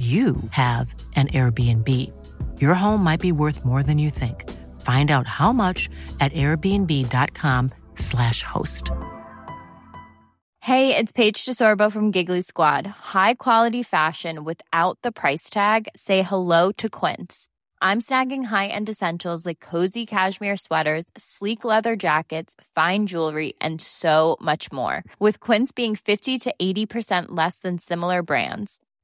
you have an Airbnb. Your home might be worth more than you think. Find out how much at airbnb.com/slash host. Hey, it's Paige DeSorbo from Giggly Squad. High quality fashion without the price tag. Say hello to Quince. I'm snagging high-end essentials like cozy cashmere sweaters, sleek leather jackets, fine jewelry, and so much more. With Quince being 50 to 80% less than similar brands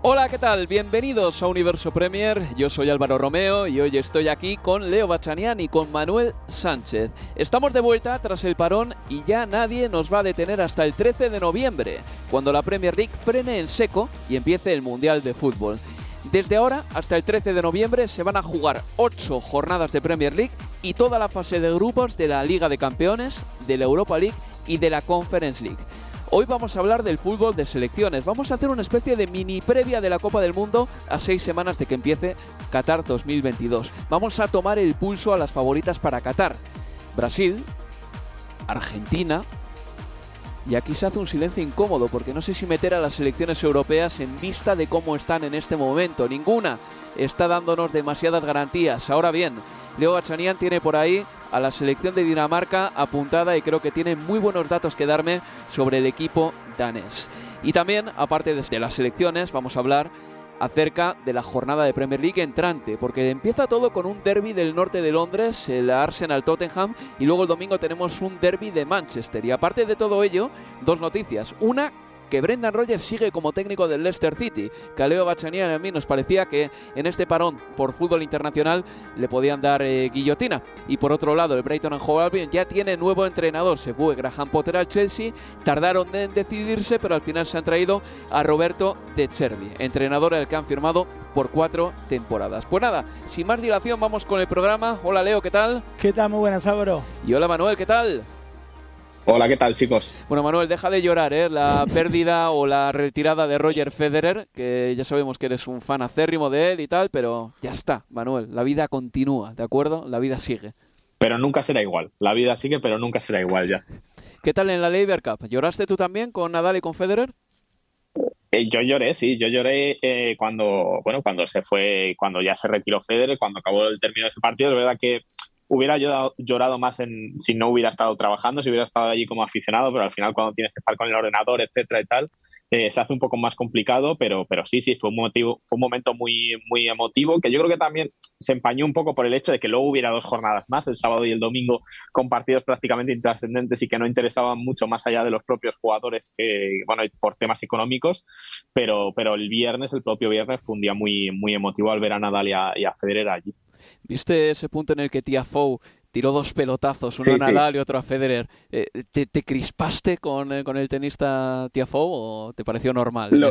Hola, ¿qué tal? Bienvenidos a Universo Premier. Yo soy Álvaro Romeo y hoy estoy aquí con Leo Bachanian y con Manuel Sánchez. Estamos de vuelta tras el parón y ya nadie nos va a detener hasta el 13 de noviembre, cuando la Premier League frene en seco y empiece el Mundial de Fútbol. Desde ahora hasta el 13 de noviembre se van a jugar 8 jornadas de Premier League y toda la fase de grupos de la Liga de Campeones, de la Europa League y de la Conference League. Hoy vamos a hablar del fútbol de selecciones. Vamos a hacer una especie de mini previa de la Copa del Mundo a seis semanas de que empiece Qatar 2022. Vamos a tomar el pulso a las favoritas para Qatar. Brasil, Argentina. Y aquí se hace un silencio incómodo porque no sé si meter a las selecciones europeas en vista de cómo están en este momento. Ninguna está dándonos demasiadas garantías. Ahora bien, Leo Bachanian tiene por ahí a la selección de Dinamarca apuntada y creo que tiene muy buenos datos que darme sobre el equipo danés. Y también, aparte de las selecciones, vamos a hablar acerca de la jornada de Premier League entrante, porque empieza todo con un derby del norte de Londres, el Arsenal Tottenham, y luego el domingo tenemos un derby de Manchester. Y aparte de todo ello, dos noticias. Una, que Brendan Rodgers sigue como técnico del Leicester City, que a Leo Bachanian a mí nos parecía que en este parón por fútbol internacional le podían dar eh, guillotina. Y por otro lado, el Brighton and Hove Albion ya tiene nuevo entrenador, se fue Graham Potter al Chelsea, tardaron en decidirse, pero al final se han traído a Roberto De Cervi, entrenador al que han firmado por cuatro temporadas. Pues nada, sin más dilación vamos con el programa. Hola Leo, ¿qué tal? ¿Qué tal? Muy buenas, Álvaro. Y hola Manuel, ¿qué tal? Hola, ¿qué tal, chicos? Bueno, Manuel, deja de llorar, ¿eh? La pérdida o la retirada de Roger Federer, que ya sabemos que eres un fan acérrimo de él y tal, pero ya está, Manuel. La vida continúa, ¿de acuerdo? La vida sigue. Pero nunca será igual. La vida sigue, pero nunca será igual ya. ¿Qué tal en la Labour Cup? ¿Lloraste tú también con Nadal y con Federer? Eh, yo lloré, sí, yo lloré eh, cuando, bueno, cuando se fue, cuando ya se retiró Federer, cuando acabó el término de ese partido. Es verdad que hubiera llorado, más en, si no hubiera estado trabajando, si hubiera estado allí como aficionado, pero al final cuando tienes que estar con el ordenador, etcétera y tal, eh, se hace un poco más complicado, pero, pero sí, sí, fue un, motivo, fue un momento muy, muy emotivo, que yo creo que también se empañó un poco por el hecho de que luego hubiera dos jornadas más, el sábado y el domingo, con partidos prácticamente intrascendentes y que no interesaban mucho más allá de los propios jugadores, que, bueno, por temas económicos, pero, pero el viernes, el propio viernes, fue un día muy, muy emotivo al ver a Nadal y a, y a Federer allí. ¿Viste ese punto en el que Tiafoe tiró dos pelotazos, uno a Nadal y otro a Federer? Eh, ¿te, crispaste con, eh, con, el tenista Tiafoe o te pareció normal? Lo,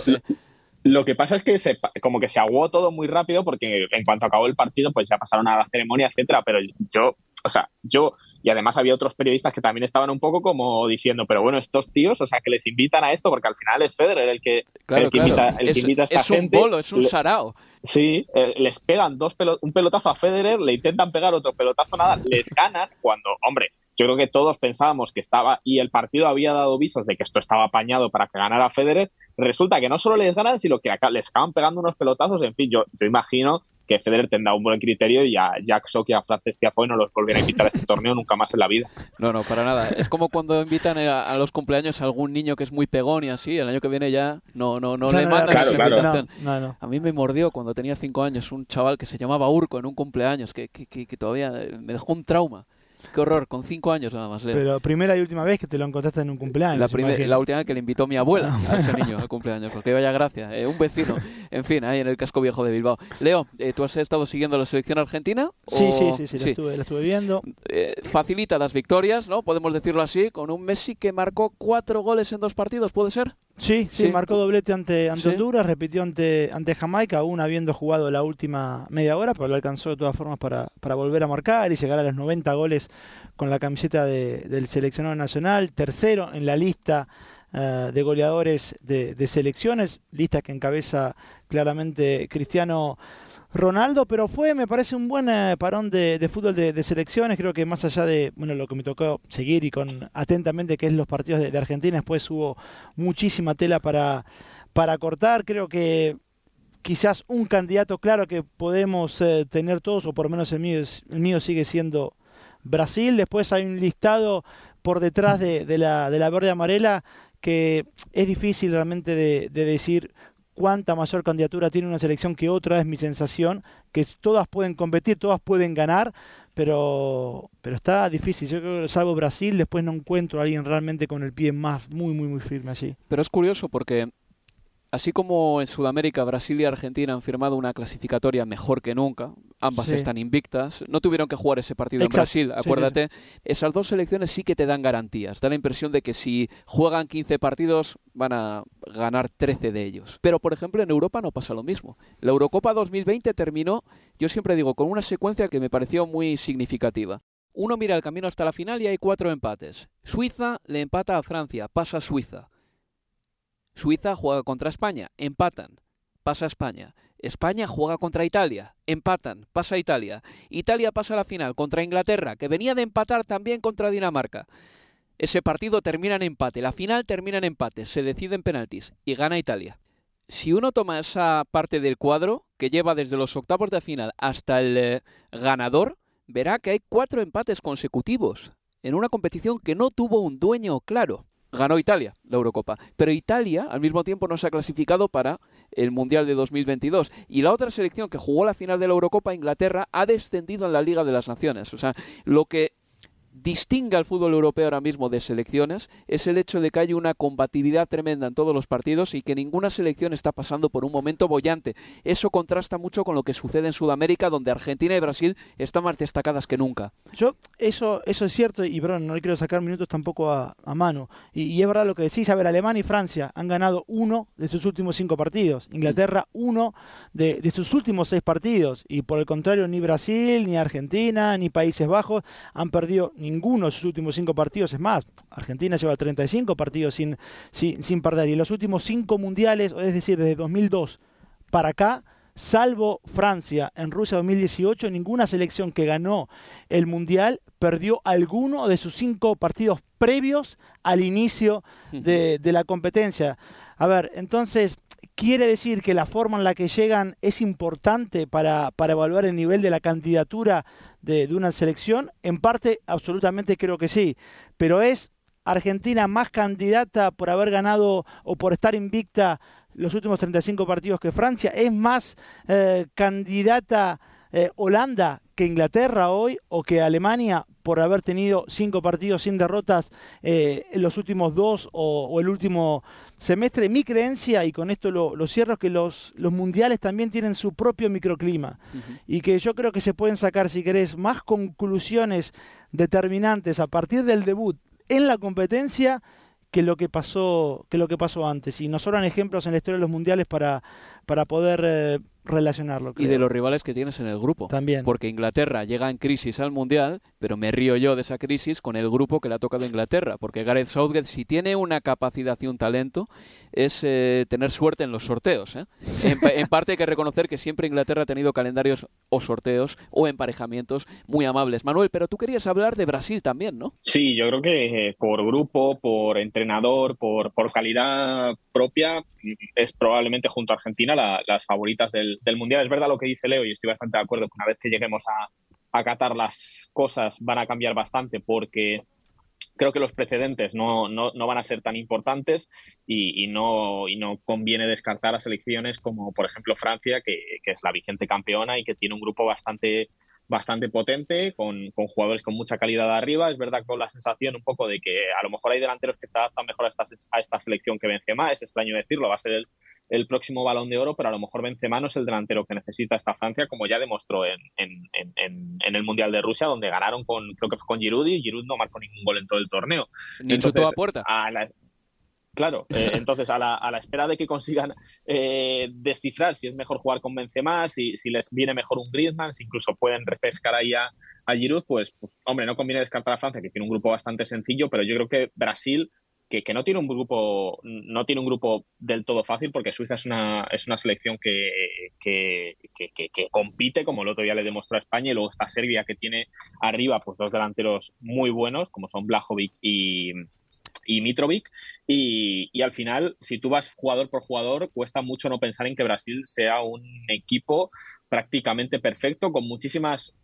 lo que pasa es que se, como que se aguó todo muy rápido porque en cuanto acabó el partido pues ya pasaron a la ceremonia, etcétera, pero yo, o sea, yo y además había otros periodistas que también estaban un poco como diciendo, pero bueno, estos tíos, o sea, que les invitan a esto porque al final es Federer el que, el que, Invita, el que invita, a esta gente. Es un bolo, es un sarao. Sí, eh, les pegan dos un pelotazo a Federer, le intentan pegar otro pelotazo nada, les ganan cuando, hombre, yo creo que todos pensábamos que estaba y el partido había dado visos de que esto estaba apañado para que ganara Federer. Resulta que no solo les ganan, sino que acá les acaban pegando unos pelotazos. En fin, yo, yo imagino que Federer tendrá un buen criterio y a Jack Sock y a Frances Tiafoe no los volverá a invitar a este torneo nunca más en la vida. No, no, para nada. Es como cuando invitan a, los cumpleaños a algún niño que es muy pegón y así, el año que viene ya no, no, no, le mandan claro, claro. a mí me mordió cuando tenía cinco años un chaval que se llamaba Urco en un cumpleaños, que, que, que todavía me dejó un trauma. Qué horror, con cinco años nada más. Pero primera y última vez que te lo encontraste en un cumpleaños. La, la última vez que le invitó mi abuela a ese niño al cumpleaños, porque vaya gracia. Eh, un vecino, en fin, ahí en el casco viejo de Bilbao. Leo, eh, ¿tú has estado siguiendo la selección argentina? Sí, sí, sí, sí, La, estuve, la, estuve, viendo. Eh, facilita las victorias, ¿no? Podemos decirlo así, con un Messi que marcó cuatro goles en dos partidos, ¿puede ser? Sí, sí, marcó doblete ante, ante Honduras, repitió ante, ante Jamaica, aún habiendo jugado la última media hora, pero lo alcanzó de todas formas para, para volver a marcar y llegar a los 90 goles con la camiseta de, del seleccionado nacional, tercero en la lista eh, de goleadores de, de, selecciones, lista que encabeza claramente Cristiano Ronaldo, pero fue, me parece, un buen eh, parón de, fútbol de, selecciones. Creo que más allá de bueno lo que me tocó seguir y con atentamente, que es los partidos de, Argentina, después hubo muchísima tela para, para cortar. Creo que quizás un candidato claro que podemos eh, tener todos, o por lo menos el mío, el mío sigue siendo Brasil. Después hay un listado por detrás de, la, de la verde amarela que es difícil realmente de, de decir cuánta mayor candidatura tiene una selección que otra, es mi sensación, que todas pueden competir, todas pueden ganar, pero, pero está difícil. Yo creo que salvo Brasil, después no encuentro a alguien realmente con el pie más muy, muy, muy firme allí. Pero es curioso porque Así como en Sudamérica, Brasil y Argentina han firmado una clasificatoria mejor que nunca, ambas están invictas, no tuvieron que jugar ese partido en Brasil, acuérdate, esas dos selecciones sí que te dan garantías, da la impresión de que si juegan 15 partidos van a ganar 13 de ellos. Pero por ejemplo en Europa no pasa lo mismo. La Eurocopa 2020 terminó, yo siempre digo, con una secuencia que me pareció muy significativa. Uno mira el camino hasta la final y hay cuatro empates. Suiza le empata a Francia, pasa a Suiza. Suiza juega contra España, empatan, pasa España. España juega contra Italia, empatan, pasa Italia. Italia pasa a la final contra Inglaterra, que venía de empatar también contra Dinamarca. Ese partido termina en empate, la final termina en empate, se decide en penaltis y gana Italia. Si uno toma esa parte del cuadro, que lleva desde los octavos de final hasta el eh, ganador, verá que hay cuatro empates consecutivos en una competición que no tuvo un dueño claro ganó Italia la Eurocopa. Pero Italia al mismo tiempo no se ha clasificado para el Mundial de 2022. Y la otra selección que jugó la final de la Eurocopa, Inglaterra, ha descendido en la Liga de las Naciones. O sea, lo que distingue al fútbol europeo ahora mismo de selecciones es el hecho de que hay una combatividad tremenda en todos los partidos y que ninguna selección está pasando por un momento bollante. Eso contrasta mucho con lo que sucede en Sudamérica, donde Argentina y Brasil están más destacadas que nunca. Yo, eso, eso es cierto, y bueno, no le quiero sacar minutos tampoco a, mano. Y, es verdad lo que decís, a ver, Alemania y Francia han ganado uno de sus últimos cinco partidos, Inglaterra uno de, de sus últimos seis partidos, y por el contrario, ni Brasil, ni Argentina, ni Países Bajos han perdido ninguno de sus últimos cinco partidos. Es más, Argentina lleva 35 partidos sin, sin, sin perder. Y los últimos cinco mundiales, es decir, desde 2002 para acá, salvo Francia en Rusia 2018, ninguna selección que ganó el Mundial perdió alguno de sus cinco partidos previos al inicio de, de, la competencia. A ver, entonces, quiere decir que la forma en la que llegan es importante para, para evaluar el nivel de la candidatura de, una selección? En parte, absolutamente creo que sí, pero es Argentina más candidata por haber ganado o por estar invicta los últimos 35 partidos que Francia, es más eh, candidata eh, Holanda que Inglaterra hoy o que Alemania por haber tenido cinco partidos sin derrotas eh, en los últimos dos o, el último semestre. Mi creencia, y con esto lo, cierro, es que los, los, mundiales también tienen su propio microclima y que yo creo que se pueden sacar, si querés, más conclusiones determinantes a partir del debut en la competencia que lo que pasó que lo que pasó antes y nos sobran ejemplos en la historia de los mundiales para, para poder eh, relacionarlo. Y de los rivales que tienes en el grupo. También. Porque Inglaterra llega en crisis al Mundial, pero me río yo de esa crisis con el grupo que le ha tocado a Inglaterra. Porque Gareth Southgate, si tiene una capacidad y un talento, es eh, tener suerte en los sorteos. ¿eh? En, parte hay que reconocer que siempre Inglaterra ha tenido calendarios o sorteos o emparejamientos muy amables. Manuel, pero tú querías hablar de Brasil también, ¿no? Sí, yo creo que eh, por grupo, por entrenador, por, por calidad propia, es probablemente junto a Argentina las favoritas del, Mundial. Es verdad lo que dice Leo y estoy bastante de acuerdo que una vez que lleguemos a, a Qatar las cosas van a cambiar bastante porque creo que los precedentes no, no, no, van a ser tan importantes y, y, no, y no conviene descartar a selecciones como, por ejemplo, Francia, que, que, es la vigente campeona y que tiene un grupo bastante bastante potente, con, con, jugadores con mucha calidad arriba. Es verdad con la sensación un poco de que a lo mejor hay delanteros que se adaptan mejor a esta, a esta selección que Benzema. Es extraño decirlo, va a ser el, el, próximo balón de oro, pero a lo mejor Benzema no es el delantero que necesita esta Francia, como ya demostró en, en, en, en el Mundial de Rusia, donde ganaron con, creo que fue con Giroud y Giroud no marcó ningún gol en todo el torneo. Ni Entonces, a puerta. A la, Claro, eh, entonces a la, a la, espera de que consigan eh, descifrar si es mejor jugar con Benzema, si, si les viene mejor un Griezmann, si incluso pueden repescar ahí a, a Giroud, pues, pues, hombre, no conviene descartar a Francia, que tiene un grupo bastante sencillo, pero yo creo que Brasil, que, que, no tiene un grupo, no tiene un grupo del todo fácil, porque Suiza es una, es una selección que, que, que, compite, como el otro día le demostró a España, y luego está Serbia, que tiene arriba pues dos delanteros muy buenos, como son Blajovic y y Mitrovic. Y, y, al final, si tú vas jugador por jugador, cuesta mucho no pensar en que Brasil sea un equipo prácticamente perfecto, con muchísimas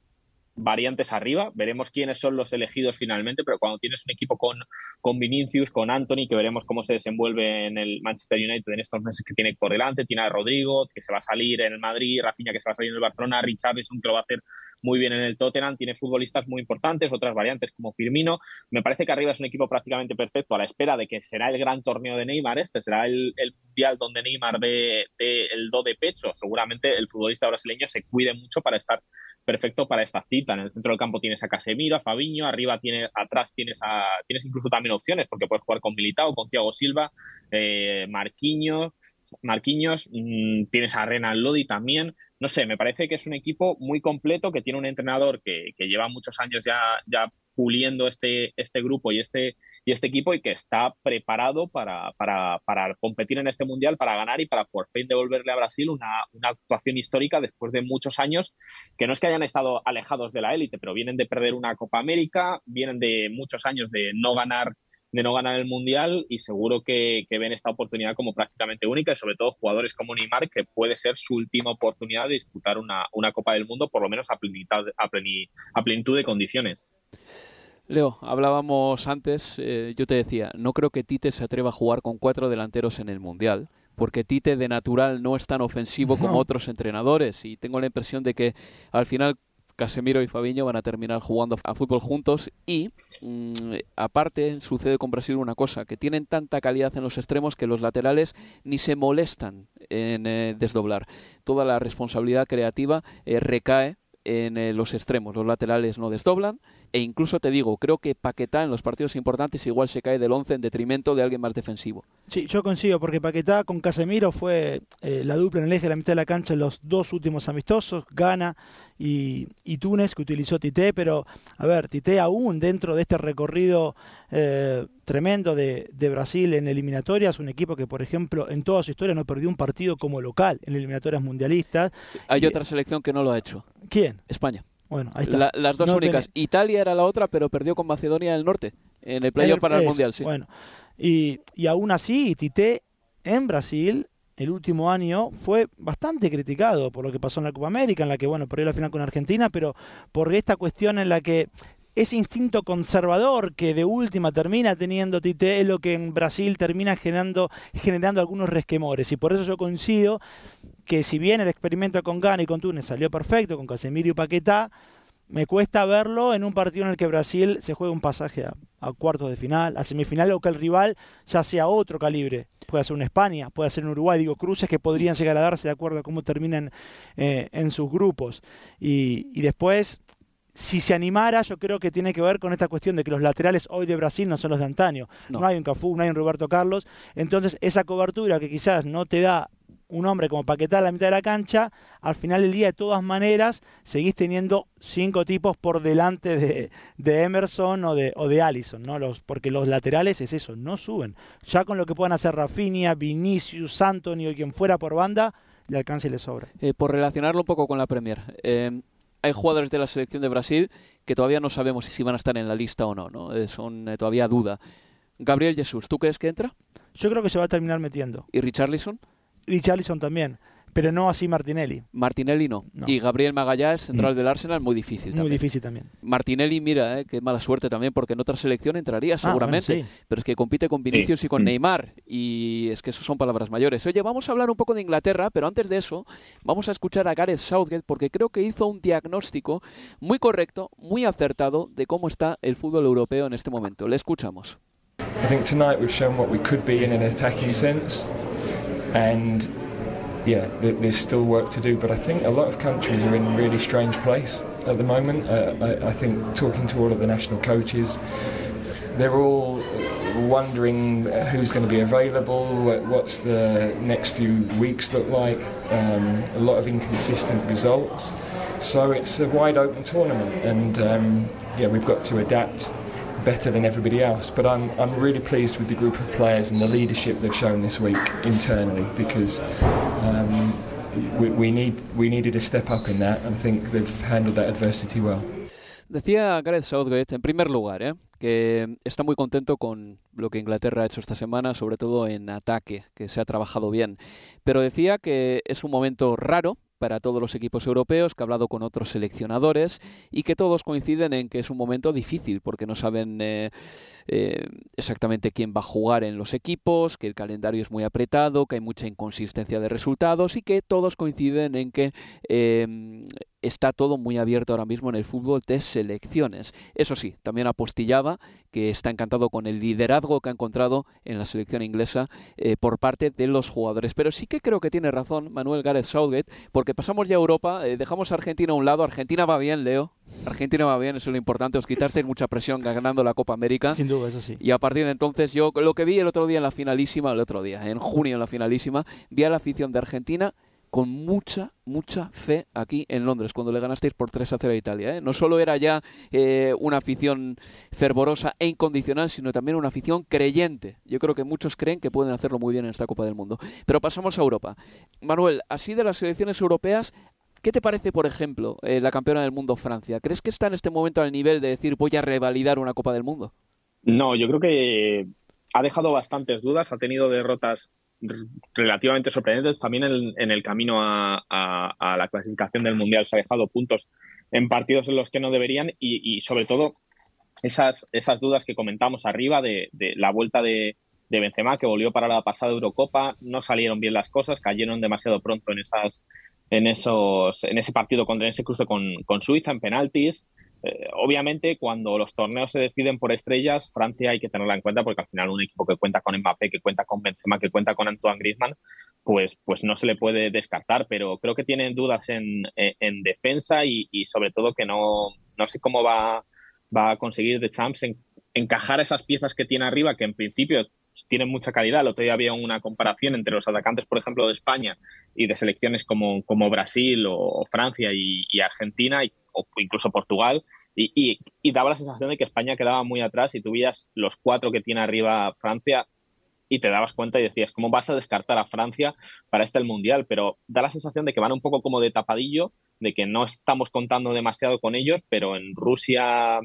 variantes arriba. Veremos quiénes son los elegidos finalmente, pero cuando tienes un equipo con, con Vinicius, con Anthony, que veremos cómo se desenvuelve en el Manchester United en estos meses que tiene por delante, tiene a Rodrigo, que se va a salir en el Madrid, Rafinha, que se va a salir en el Barcelona, Richarlison, que lo va a hacer muy bien en el Tottenham, tiene futbolistas muy importantes, otras variantes como Firmino. Me parece que arriba es un equipo prácticamente perfecto a la espera de que será el gran torneo de Neymar, este será el, mundial donde Neymar dé, el do de pecho. Seguramente el futbolista brasileño se cuide mucho para estar perfecto para esta cita. En el centro del campo tienes a Casemiro, a Fabiño, arriba tienes, atrás tienes a, tienes incluso también opciones, porque puedes jugar con Militao, con Thiago Silva, eh, Marquinhos, mmm, tienes a Renan Lodi también. No sé, me parece que es un equipo muy completo, que tiene un entrenador que, lleva muchos años ya, ya puliendo este, este grupo y este, y este equipo y que está preparado para, competir en este mundial, para ganar y para por fin devolverle a Brasil una, actuación histórica después de muchos años, que no es que hayan estado alejados de la élite, pero vienen de perder una Copa América, vienen de muchos años de no ganar de no ganar el Mundial y seguro que, que, ven esta oportunidad como prácticamente única y sobre todo jugadores como Neymar que puede ser su última oportunidad de disputar una, una Copa del Mundo por lo menos a plenitud, a, pleni, a plenitud de condiciones. Leo, hablábamos antes, eh, yo te decía, no creo que Tite se atreva a jugar con cuatro delanteros en el Mundial, porque Tite de natural no es tan ofensivo como otros entrenadores y tengo la impresión de que al final Casemiro y Fabiño van a terminar jugando a fútbol juntos y mmm, aparte sucede con Brasil una cosa, que tienen tanta calidad en los extremos que los laterales ni se molestan en eh, desdoblar. Toda la responsabilidad creativa eh, recae en eh, los extremos, los laterales no desdoblan e incluso te digo, creo que Paquetá en los partidos importantes igual se cae del 11 en detrimento de alguien más defensivo. Sí, yo consigo, porque Paquetá con Casemiro fue eh, la dupla en el eje de la mitad de la cancha en los dos últimos amistosos, Gana y, y Túnez, que utilizó Tite, pero a ver, Tite aún dentro de este recorrido eh, tremendo de, de, Brasil en eliminatorias, un equipo que, por ejemplo, en toda su historia no perdió un partido como local en eliminatorias mundialistas. Hay y, otra selección que no lo ha hecho. ¿Quién? España. Bueno, ahí está. La, las dos no únicas. Tenés... Italia era la otra, pero perdió con Macedonia del Norte en el playoff para el Mundial, sí. Bueno, y, y aún así, Tite en Brasil el último año fue bastante criticado por lo que pasó en la Copa América, en la que, bueno, perdió la final con Argentina, pero por esta cuestión en la que ese instinto conservador que de última termina teniendo Tite es lo que en Brasil termina generando, generando algunos resquemores. Y por eso yo coincido que si bien el experimento con Gana y con Túnez salió perfecto, con Casemiro y Paquetá, me cuesta verlo en un partido en el que Brasil se juega un pasaje a, a cuartos de final, a semifinal, o que el rival ya sea otro calibre. Puede ser una España, puede ser un Uruguay, digo, cruces que podrían llegar a darse de acuerdo a cómo terminan eh, en sus grupos. Y, y después, si se animara, yo creo que tiene que ver con esta cuestión de que los laterales hoy de Brasil no son los de antaño. No, no hay un Cafú, no hay un Roberto Carlos. Entonces, esa cobertura que quizás no te da un hombre como Paquetá a la mitad de la cancha, al final del día, de todas maneras, seguís teniendo cinco tipos por delante de, de Emerson o de, o de Allison, ¿no? Los, porque los laterales es eso, no suben. Ya con lo que puedan hacer Rafinha, Vinicius, Antonio y quien fuera por banda, le alcanza y le sobra. Eh, por relacionarlo un poco con la Premier, eh, hay jugadores de la selección de Brasil que todavía no sabemos si van a estar en la lista o no, ¿no? Eh, son todavía duda. Gabriel Jesús, ¿tú crees que entra? Yo creo que se va a terminar metiendo. ¿Y Richarlison? Richarlison también. Pero no así Martinelli. Martinelli no. Y Gabriel Magallanes, central mm. del Arsenal, muy difícil. Muy difícil también. Martinelli, mira, eh, qué mala suerte también, porque en otra selección entraría ah, seguramente. Pero es que compite con Vinicius y con mm. Neymar. Y es que eso son palabras mayores. Oye, vamos a hablar un poco de Inglaterra, pero antes de eso, vamos a escuchar a Gareth Southgate, porque creo que hizo un diagnóstico muy correcto, muy acertado de cómo está el fútbol europeo en este momento. Le escuchamos. I think tonight we've shown what we could be in an attacking sense. And yeah, there's still work to do, but I think a lot of countries are in a really strange place at the moment. Uh, I, I, think talking to all of the national coaches, they're all wondering who's going to be available, what's the next few weeks look like. Um, a lot of inconsistent results, so it's a wide open tournament, and um, yeah, we've got to adapt better than everybody else. But I'm, I'm really pleased with the group of players and the leadership they've shown this week internally because um, we, we, need, we needed to step up in that and I think they've handled that adversity well. Decía Gareth Southgate, en primer lugar, ¿eh? que está muy contento con lo que Inglaterra ha hecho esta semana, sobre todo en ataque, que se ha trabajado bien. Pero decía que es un momento raro para todos los equipos europeos, que ha hablado con otros seleccionadores y que todos coinciden en que es un momento difícil porque no saben eh, eh, exactamente quién va a jugar en los equipos, que el calendario es muy apretado, que hay mucha inconsistencia de resultados y que todos coinciden en que eh, está todo muy abierto ahora mismo en el fútbol de selecciones. Eso sí, también apostillaba que está encantado con el liderazgo que ha encontrado en la selección inglesa eh, por parte de los jugadores. Pero sí que creo que tiene razón Manuel Gareth Southgate, porque pasamos ya a Europa, eh, dejamos a Argentina a un lado. Argentina va bien, Leo. Argentina va bien, eso es lo importante. Os quitasteis mucha presión ganando la Copa América. Sin duda, eso sí. Y a partir de entonces, yo lo que vi el otro día en la finalísima, el otro día, en junio en la finalísima, vi a la afición de Argentina con mucha, mucha fe aquí en Londres, cuando le ganasteis por 3 a 0 a Italia. ¿eh? No solo era ya eh, una afición fervorosa e incondicional, sino también una afición creyente. Yo creo que muchos creen que pueden hacerlo muy bien en esta Copa del Mundo. Pero pasamos a Europa. Manuel, así de las selecciones europeas, ¿Qué te parece, por ejemplo, eh, la campeona del mundo Francia? ¿Crees que está en este momento al nivel de decir voy a revalidar una Copa del Mundo? No, yo creo que ha dejado bastantes dudas, ha tenido derrotas relativamente sorprendentes. También en, el camino a, la clasificación del Mundial se ha dejado puntos en partidos en los que no deberían y, sobre todo esas, esas dudas que comentamos arriba de, la vuelta de, de, Benzema que volvió para la pasada Eurocopa, no salieron bien las cosas, cayeron demasiado pronto en esas en esos en ese partido contra ese cruce con, con Suiza en penaltis eh, obviamente, cuando los torneos se deciden por estrellas, Francia hay que tenerla en cuenta porque al final un equipo que cuenta con Mbappé, que cuenta con Benzema, que cuenta con Antoine Griezmann, pues, pues no se le puede descartar. Pero creo que tienen dudas en, defensa y, sobre todo que no, no sé cómo va, va a conseguir The Champs en, encajar esas piezas que tiene arriba, que en principio tienen mucha calidad. El otro día había una comparación entre los atacantes, por ejemplo, de España y de selecciones como, como Brasil o, Francia y, Argentina. Y o incluso Portugal, y, daba la sensación de que España quedaba muy atrás y tú los cuatro que tiene arriba Francia y te dabas cuenta y decías, ¿cómo vas a descartar a Francia para este el Mundial? Pero da la sensación de que van un poco como de tapadillo, de que no estamos contando demasiado con ellos, pero en Rusia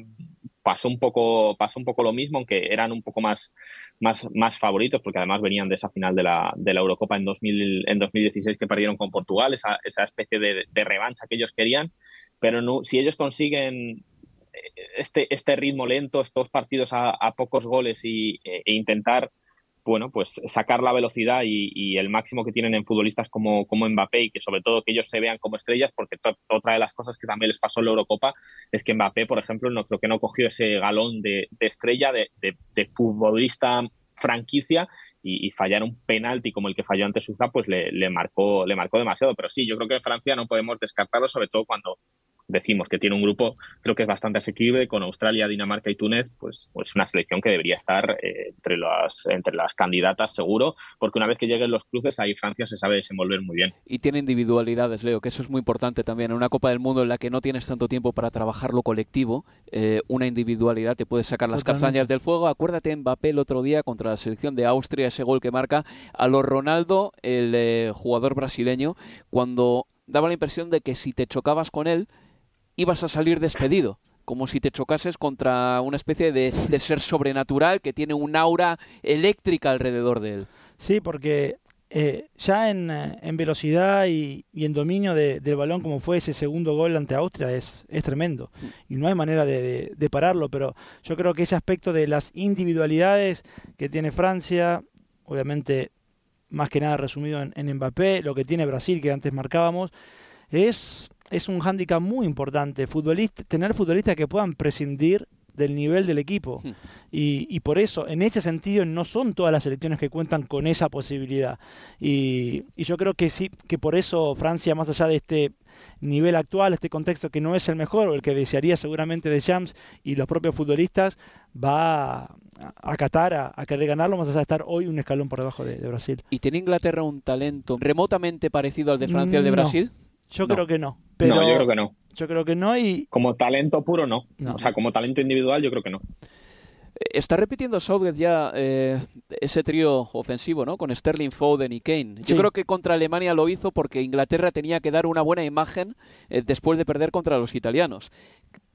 pasó un poco, pasó un poco lo mismo, aunque eran un poco más, más, más favoritos, porque además venían de esa final de la, de la Eurocopa en, 2000, en 2016 que perdieron con Portugal, esa, esa especie de, revancha que ellos querían. Pero no, si ellos consiguen eh, este, este ritmo lento, estos partidos a, pocos goles y, e, e intentar bueno, pues sacar la velocidad y, el máximo que tienen en futbolistas como, como Mbappé y que sobre todo que ellos se vean como estrellas, porque otra de las cosas que también les pasó en la Eurocopa es que Mbappé, por ejemplo, no creo que no cogió ese galón de, estrella, de, de, futbolista franquicia y, fallar un penalti como el que falló ante Suza, pues le, le, marcó, le marcó demasiado. Pero sí, yo creo que Francia no podemos descartarlo, sobre todo cuando decimos que tiene un grupo, creo que es bastante asequible, con Australia, Dinamarca y Túnez, pues, pues una selección que debería estar eh, entre, las, entre las candidatas seguro, porque una vez que lleguen los cruces, ahí Francia se sabe desenvolver muy bien. Y tiene individualidades, Leo, que eso es muy importante también. En una Copa del Mundo en la que no tienes tanto tiempo para trabajar lo colectivo, eh, una individualidad te puede sacar las castañas del fuego. Acuérdate Mbappé el otro día contra la selección de Austria, ese gol que marca a los Ronaldo, el eh, jugador brasileño, cuando daba la impresión de que si te chocabas con él, ibas a salir despedido como si te chocases contra una especie de, de ser sobrenatural que tiene un aura eléctrica alrededor de él. Sí, porque eh, ya en, eh, en velocidad y, y en dominio de- del balón, como fue ese segundo gol ante Austria, es, es tremendo. Y no hay manera de pararlo, pero yo creo que ese aspecto de las individualidades que tiene Francia, obviamente más que nada resumido en, en Mbappé, lo que tiene Brasil, que antes marcábamos, es, es un hándicap muy importante. Futbolista, tener futbolistas que puedan prescindir del nivel del equipo. Hmm. Y, y por eso, en ese sentido, no son todas las selecciones que cuentan con esa posibilidad. Y, y yo creo que sí, que por eso Francia, más allá de este nivel actual, este contexto que no es el mejor, o el que desearía seguramente de Jams y los propios futbolistas, va a acatar a, a querer ganarlo, más allá de estar hoy un escalón por debajo de, de Brasil. ¿Y tiene Inglaterra un talento remotamente parecido al de Francia y al de No. Brasil? Yo No. creo que no. Pero no, yo creo que no. yo creo que no y Como talento puro, no. No. O sea, como talento individual, yo creo que no. Está repitiendo Southgate ya eh, ese trío ofensivo, ¿no? Con Sterling, Foden y Kane. Yo creo que contra Alemania lo hizo porque Inglaterra tenía que dar una buena imagen eh, después de perder contra los italianos.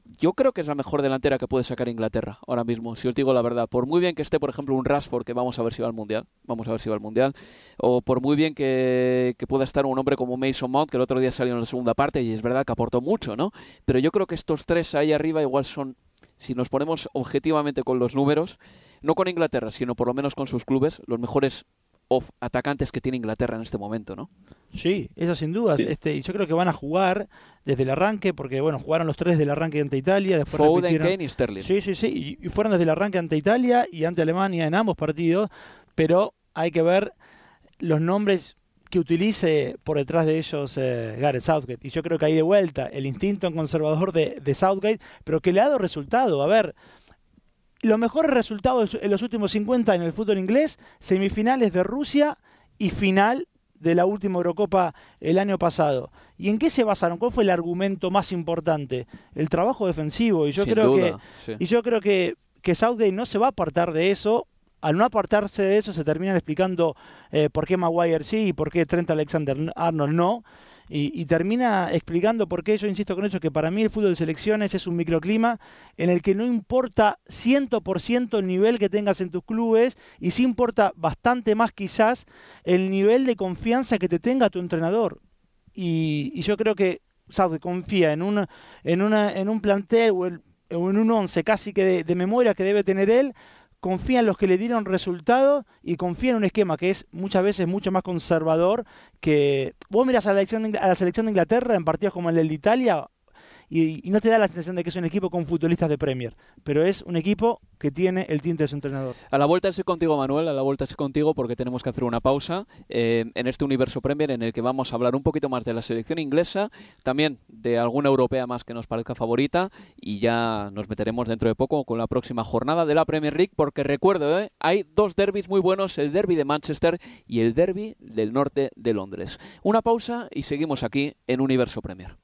Yo creo que es la mejor delantera que puede sacar Inglaterra ahora mismo, si os digo la verdad. Por muy bien que esté, por ejemplo, un Rashford, que vamos a ver si va al Mundial, vamos a ver si va al Mundial, o por muy bien que, pueda estar un hombre como Mason Mount, que el otro día salió en la segunda parte y es verdad que aportó mucho, ¿no? Pero yo creo que estos tres ahí arriba igual son, si nos ponemos objetivamente con los números, no con Inglaterra, sino por lo menos con sus clubes, los mejores off atacantes que tiene Inglaterra en este momento, ¿no? Sí, eso sin duda. Sí. Este, y yo creo que van a jugar desde el arranque, porque bueno, jugaron los tres del arranque ante Italia, después Foden. Kane y Sterling. Sí, sí, sí. Y, y fueron desde el arranque ante Italia y ante Alemania en ambos partidos, pero hay que ver los nombres que utilice por detrás de ellos eh, Gareth Southgate. Y yo creo que ahí de vuelta el instinto conservador de, de Southgate, pero que le ha dado resultado. A ver, los mejores resultados en los últimos 50 en el fútbol inglés, semifinales de Rusia y final de la última Eurocopa el año pasado. ¿Y en qué se basaron? ¿Cuál fue el argumento más importante? El trabajo defensivo. Y yo Sin creo que sí. y yo creo que, que Southgate no se va a apartar de eso. Al no apartarse de eso, se terminan explicando eh, por qué Maguire sí y por qué Trent Alexander Arnold no. Y, y termina explicando por qué yo insisto con eso, que para mí el fútbol de selecciones es un microclima en el que no importa 100% el nivel que tengas en tus clubes y sí importa bastante más quizás el nivel de confianza que te tenga tu entrenador. Y, y yo creo que Southgate confía en, una, en, una, en un plantel o, el- o en un once casi que de, de memoria que debe tener él, confía en los que le dieron resultados y confía en un esquema que es muchas veces mucho más conservador que vos miras a la selección de, Inglaterra en partidos como el de Italia y, no te da la sensación de que es un equipo con futbolistas de Premier, pero es un equipo que tiene el tinte de su entrenador. A la vuelta estoy contigo, Manuel, a la vuelta estoy contigo porque tenemos que hacer una pausa eh, en este universo Premier en el que vamos a hablar un poquito más de la selección inglesa, también de alguna europea más que nos parezca favorita y ya nos meteremos dentro de poco con la próxima jornada de la Premier League porque recuerdo, eh, hay dos derbis muy buenos, el derby de Manchester y el derby del norte de Londres. Una pausa y seguimos aquí en Universo Premier.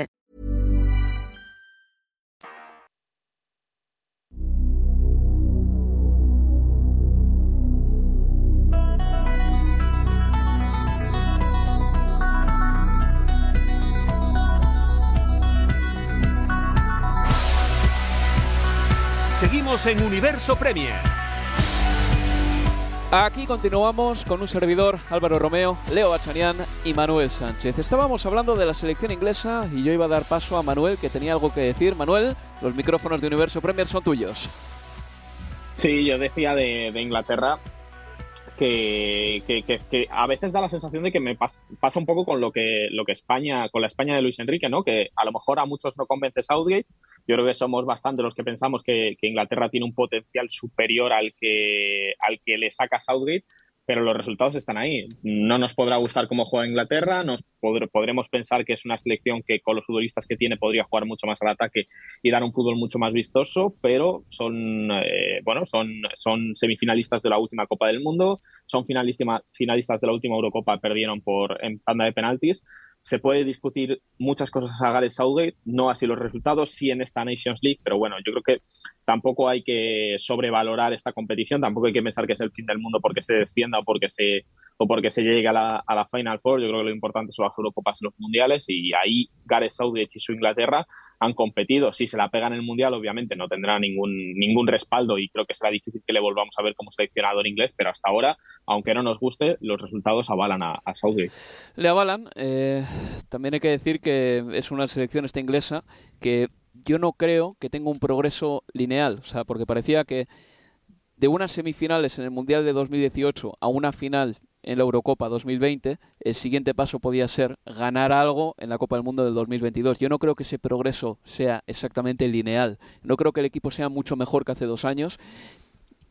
En Universo Premier. Aquí continuamos con un servidor, Álvaro Romeo, Leo Bachanian y Manuel Sánchez. Estábamos hablando de la selección inglesa y yo iba a dar paso a Manuel, que tenía algo que decir. Manuel, los micrófonos de Universo Premier son tuyos. Sí, yo decía de, de Inglaterra que, a veces da la sensación de que me pas, pasa un poco con lo que, lo que España, con la España de Luis Enrique, ¿no? Que a lo mejor a muchos no convence Southgate. Yo creo que somos bastante los que pensamos que, Inglaterra tiene un potencial superior al que, al que le saca Southgate pero los resultados están ahí. No nos podrá gustar cómo juega Inglaterra, nos podremos pensar que es una selección que con los futbolistas que tiene podría jugar mucho más al ataque y dar un fútbol mucho más vistoso, pero son, eh, bueno, son, son semifinalistas de la última Copa del Mundo, son finalistas de la última Eurocopa, perdieron por en tanda de penaltis se puede discutir muchas cosas a Gareth Southgate, no así los resultados, sí en esta Nations League, pero bueno, yo creo que tampoco hay que sobrevalorar esta competición, tampoco hay que pensar que es el fin del mundo porque se descienda o porque se, o porque se llegue a la, a la Final Four. Yo creo que lo importante son las Eurocopas y los Mundiales y ahí Gareth Southgate y su Inglaterra han competido. Si se la pegan en el Mundial, obviamente no tendrá ningún, ningún respaldo y creo que será difícil que le volvamos a ver como seleccionador inglés, pero hasta ahora, aunque no nos guste, los resultados avalan a, a Southgate. Le avalan. Eh también hay que decir que es una selección esta inglesa que yo no creo que tenga un progreso lineal, o sea, porque parecía que de unas semifinales en el Mundial de 2018 a una final en la Eurocopa 2020, el siguiente paso podía ser ganar algo en la Copa del Mundo del 2022. Yo no creo que ese progreso sea exactamente lineal. No creo que el equipo sea mucho mejor que hace dos años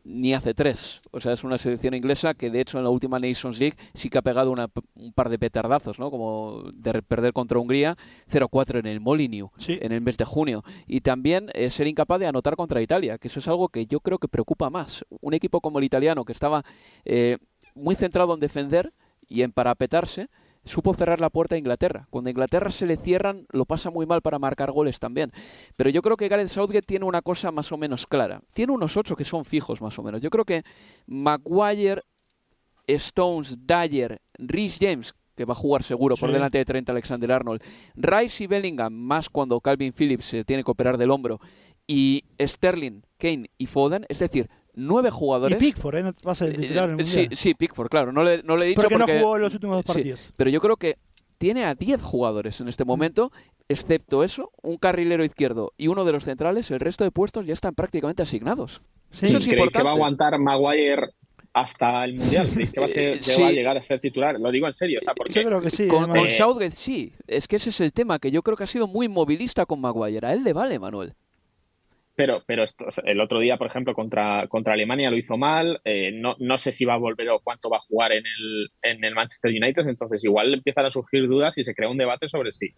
ni hace tres. O sea, es una selección inglesa que de hecho en la última Nations League sí que ha pegado un par de petardazos, ¿no? Como de perder contra Hungría 0-4 en el Molineux en el mes de junio. Y también eh, ser incapaz de anotar contra Italia, que eso es algo que yo creo que preocupa más. Un equipo como el italiano que estaba eh, muy centrado en defender y en parapetarse, supo cerrar la puerta a Inglaterra. Cuando a Inglaterra se le cierran, lo pasa muy mal para marcar goles también. Pero yo creo que Gareth Southgate tiene una cosa más o menos clara. Tiene unos ocho que son fijos más o menos. Yo creo que Maguire, Stones, Dyer, Rhys James, que va a jugar seguro por delante de 30 Alexander Arnold, Rice y Bellingham, más cuando Calvin Phillips se tiene que operar del hombro, y Sterling, Kane y Foden, es decir, nueve jugadores. Y Pickford, ¿eh? Vas a titular en el sí, sí, Pickford, claro. No le, no le he dicho porque, porque no jugó los últimos dos partidos. Sí, pero yo creo que tiene a 10 jugadores en este momento, excepto eso, un carrilero izquierdo y uno de los centrales, el resto de puestos ya están prácticamente asignados. Sí. Eso es importante. que va a aguantar Maguire hasta el Mundial? ¿Crees que va a, ser, sí. va a llegar a ser titular? Lo digo en serio. O sea, porque, yo creo que sí. Con, con Southgate sí. Es que ese es el tema, que yo creo que ha sido muy movilista con Maguire. A él le vale, Manuel. Pero, pero esto, el otro día, por ejemplo, contra, contra Alemania lo hizo mal. Eh, no, no, sé si va a volver o cuánto va a jugar en el, en el Manchester United. Entonces, igual empiezan a surgir dudas y se crea un debate sobre si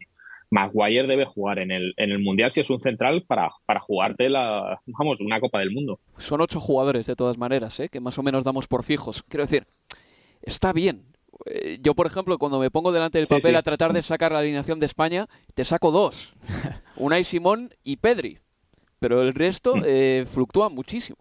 Maguire debe jugar en el, en el Mundial si es un central para, para jugarte la, vamos, una Copa del Mundo. Son ocho jugadores, de todas maneras, ¿eh? que más o menos damos por fijos. Quiero decir, está bien. Eh, yo, por ejemplo, cuando me pongo delante del papel sí, sí. a tratar de sacar la alineación de España, te saco dos. Unai Simón y Pedri pero el resto eh, fluctúa muchísimo.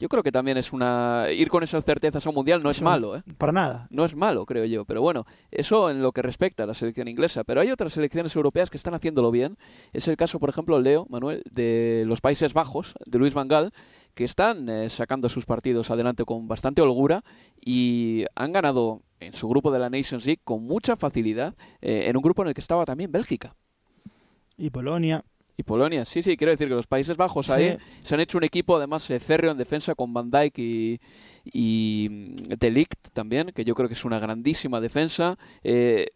Yo creo que también es una... Ir con esas certezas a un mundial no es malo, ¿eh? Para nada. No es malo, creo yo. Pero bueno, eso en lo que respecta a la selección inglesa. Pero hay otras selecciones europeas que están haciéndolo bien. Es el caso, por ejemplo, Leo, Manuel, de los Países Bajos, de Luis Van Gaal, que están eh, sacando sus partidos adelante con bastante holgura y han ganado en su grupo de la Nations League con mucha facilidad eh, en un grupo en el que estaba también Bélgica. Y Polonia. Y Polonia, sí, sí, quiero decir que los Países Bajos sí. ahí se han hecho un equipo además eh, férreo en defensa con Van Dijk y, y mm, Delict también, que yo creo que es una grandísima defensa. Eh,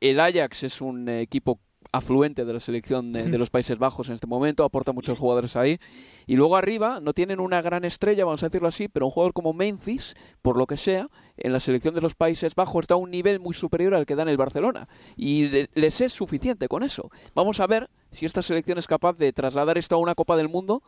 el Ajax es un equipo afluente de la selección de, de, los Países Bajos en este momento, aporta muchos jugadores ahí. Y luego arriba no tienen una gran estrella, vamos a decirlo así, pero un jugador como Memphis, por lo que sea, en la selección de los Países Bajos está a un nivel muy superior al que da en el Barcelona. Y les es suficiente con eso. Vamos a ver si esta selección es capaz de trasladar esto a una Copa del Mundo.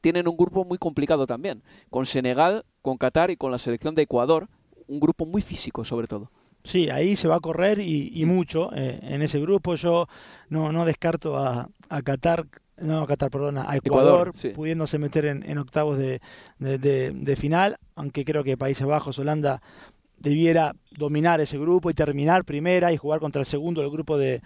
Tienen un grupo muy complicado también, con Senegal, con Qatar y con la selección de Ecuador, un grupo muy físico sobre todo. Sí, ahí se va a correr y, mucho eh, en ese grupo. Yo no, no descarto a, a Qatar no, Qatar, perdona, a Ecuador, pudiéndose meter en, octavos de, de, final, aunque creo que Países Bajos, Holanda, debiera dominar ese grupo y terminar primera y jugar contra el segundo del grupo de,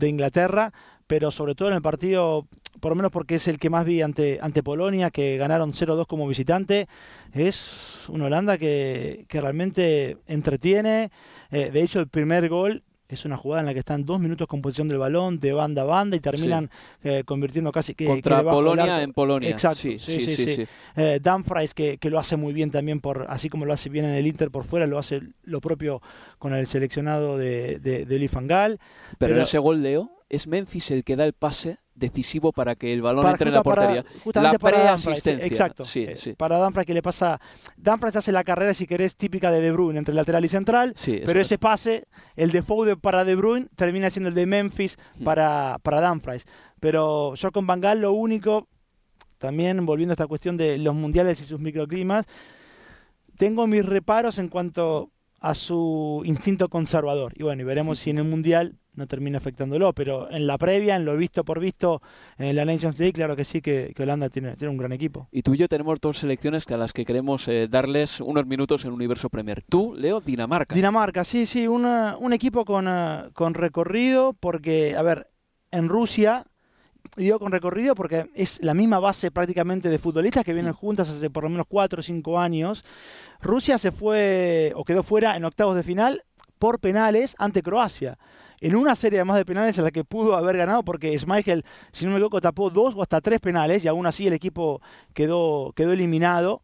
Inglaterra, pero sobre todo en el partido, por lo menos porque es el que más vi ante, ante Polonia, que ganaron 0-2 como visitante, es una Holanda que, que realmente entretiene. Eh, de hecho, el primer gol es una jugada en la que están dos minutos con posición del balón de banda a banda y terminan eh, convirtiendo casi que contra Polonia en Polonia. Exacto. Sí sí sí, sí, eh, que, lo hace muy bien también por así como lo hace bien en el Inter por fuera lo hace lo propio con el seleccionado de de, de pero, pero en ese gol Leo es Memphis el que da el pase decisivo para que el balón entre en la portería. la para exacto. Sí, eh, sí. Para Danfra que le pasa. Danfra hace la carrera, si querés, típica de De Bruyne, entre lateral y central. pero ese pase, el de Foude para De Bruyne, termina siendo el de Memphis mm. para, para Danfries. Pero yo con Bangal lo único, también volviendo a esta cuestión de los mundiales y sus microclimas, tengo mis reparos en cuanto a su instinto conservador. Y bueno, y veremos si en el mundial no termina afectándolo, pero en la previa, en lo visto por visto en la Nations League, claro que sí que, Holanda tiene, tiene, un gran equipo. Y tú y yo tenemos dos selecciones a las que queremos eh, darles unos minutos en Universo Premier. Tú, Leo, Dinamarca. Dinamarca, sí, sí, un equipo con, eh, con recorrido, porque, a ver, en Rusia digo con recorrido porque es la misma base prácticamente de futbolistas que vienen juntas hace por lo menos 4 o 5 años. Rusia se fue o quedó fuera en octavos de final por penales ante Croacia en una serie más de penales en la que pudo haber ganado, porque Schmeichel, si no me equivoco, tapó dos o hasta tres penales y aún así el equipo quedó, quedó eliminado.